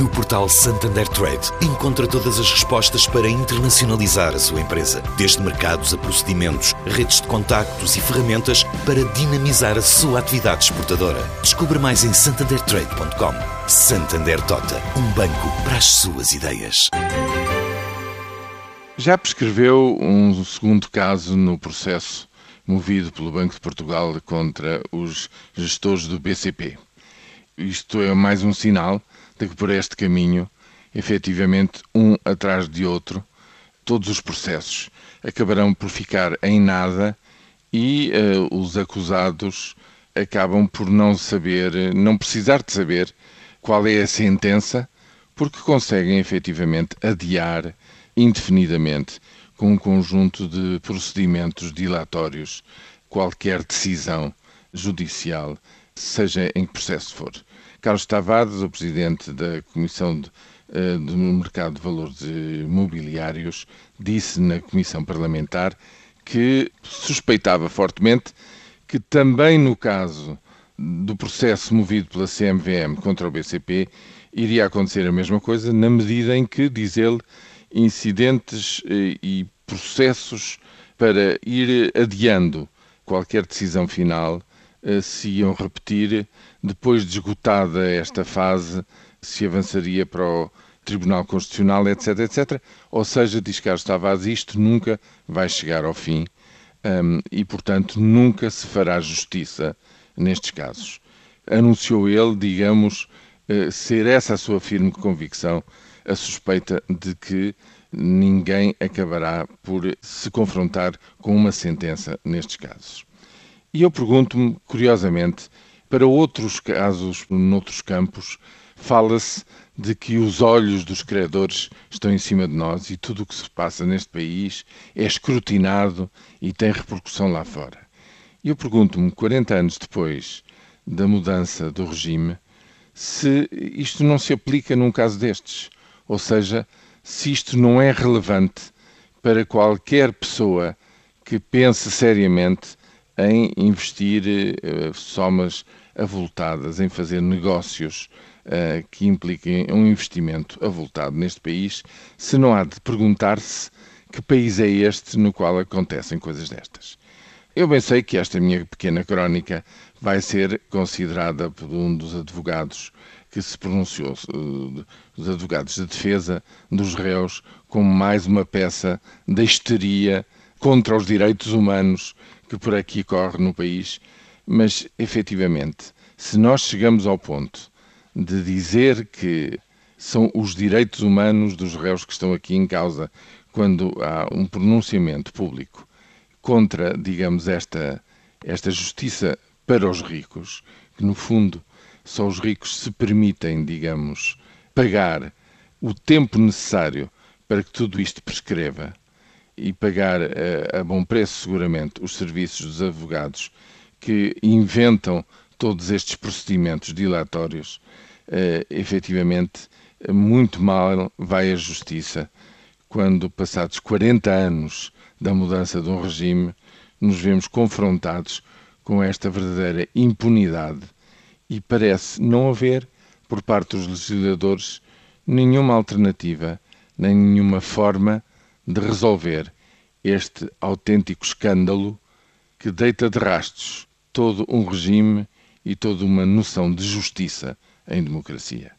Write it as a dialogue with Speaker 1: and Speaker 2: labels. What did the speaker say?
Speaker 1: No portal Santander Trade, encontra todas as respostas para internacionalizar a sua empresa, desde mercados a procedimentos, redes de contactos e ferramentas para dinamizar a sua atividade exportadora. Descubra mais em santandertrade.com. Santander Tota, um banco para as suas ideias.
Speaker 2: Já prescreveu um segundo caso no processo movido pelo Banco de Portugal contra os gestores do BCP. Isto é mais um sinal de que por este caminho, efetivamente, um atrás de outro, todos os processos acabarão por ficar em nada e uh, os acusados acabam por não saber, não precisar de saber qual é a sentença, porque conseguem efetivamente adiar indefinidamente com um conjunto de procedimentos dilatórios qualquer decisão judicial, seja em que processo for. Carlos Tavares, o presidente da Comissão de, uh, do Mercado de Valores Mobiliários, disse na Comissão Parlamentar que suspeitava fortemente que também no caso do processo movido pela CMVM contra o BCP iria acontecer a mesma coisa, na medida em que, diz ele, incidentes eh, e processos para ir adiando qualquer decisão final eh, se iam repetir depois de esgotada esta fase, se avançaria para o Tribunal Constitucional, etc, etc. Ou seja, diz Carlos Tavares, isto nunca vai chegar ao fim um, e, portanto, nunca se fará justiça nestes casos. Anunciou ele, digamos, uh, ser essa a sua firme convicção, a suspeita de que ninguém acabará por se confrontar com uma sentença nestes casos. E eu pergunto-me, curiosamente, para outros casos, noutros campos, fala-se de que os olhos dos credores estão em cima de nós e tudo o que se passa neste país é escrutinado e tem repercussão lá fora. E eu pergunto-me, 40 anos depois da mudança do regime, se isto não se aplica num caso destes. Ou seja, se isto não é relevante para qualquer pessoa que pense seriamente em investir uh, somas avultadas, em fazer negócios uh, que impliquem um investimento avultado neste país, se não há de perguntar-se que país é este no qual acontecem coisas destas. Eu bem sei que esta minha pequena crónica vai ser considerada por um dos advogados que se pronunciou, uh, dos advogados de defesa dos réus, como mais uma peça da histeria contra os direitos humanos que por aqui corre no país, mas efetivamente, se nós chegamos ao ponto de dizer que são os direitos humanos dos réus que estão aqui em causa quando há um pronunciamento público contra, digamos, esta, esta justiça para os ricos, que no fundo só os ricos se permitem, digamos, pagar o tempo necessário para que tudo isto prescreva e pagar a, eh, a bom preço, seguramente, os serviços dos advogados que inventam todos estes procedimentos dilatórios, uh, efetivamente, muito mal vai a justiça quando, passados 40 anos da mudança de um regime, nos vemos confrontados com esta verdadeira impunidade. E parece não haver, por parte dos legisladores, nenhuma alternativa, nem nenhuma forma de resolver este autêntico escândalo que deita de rastros todo um regime e toda uma noção de justiça em democracia.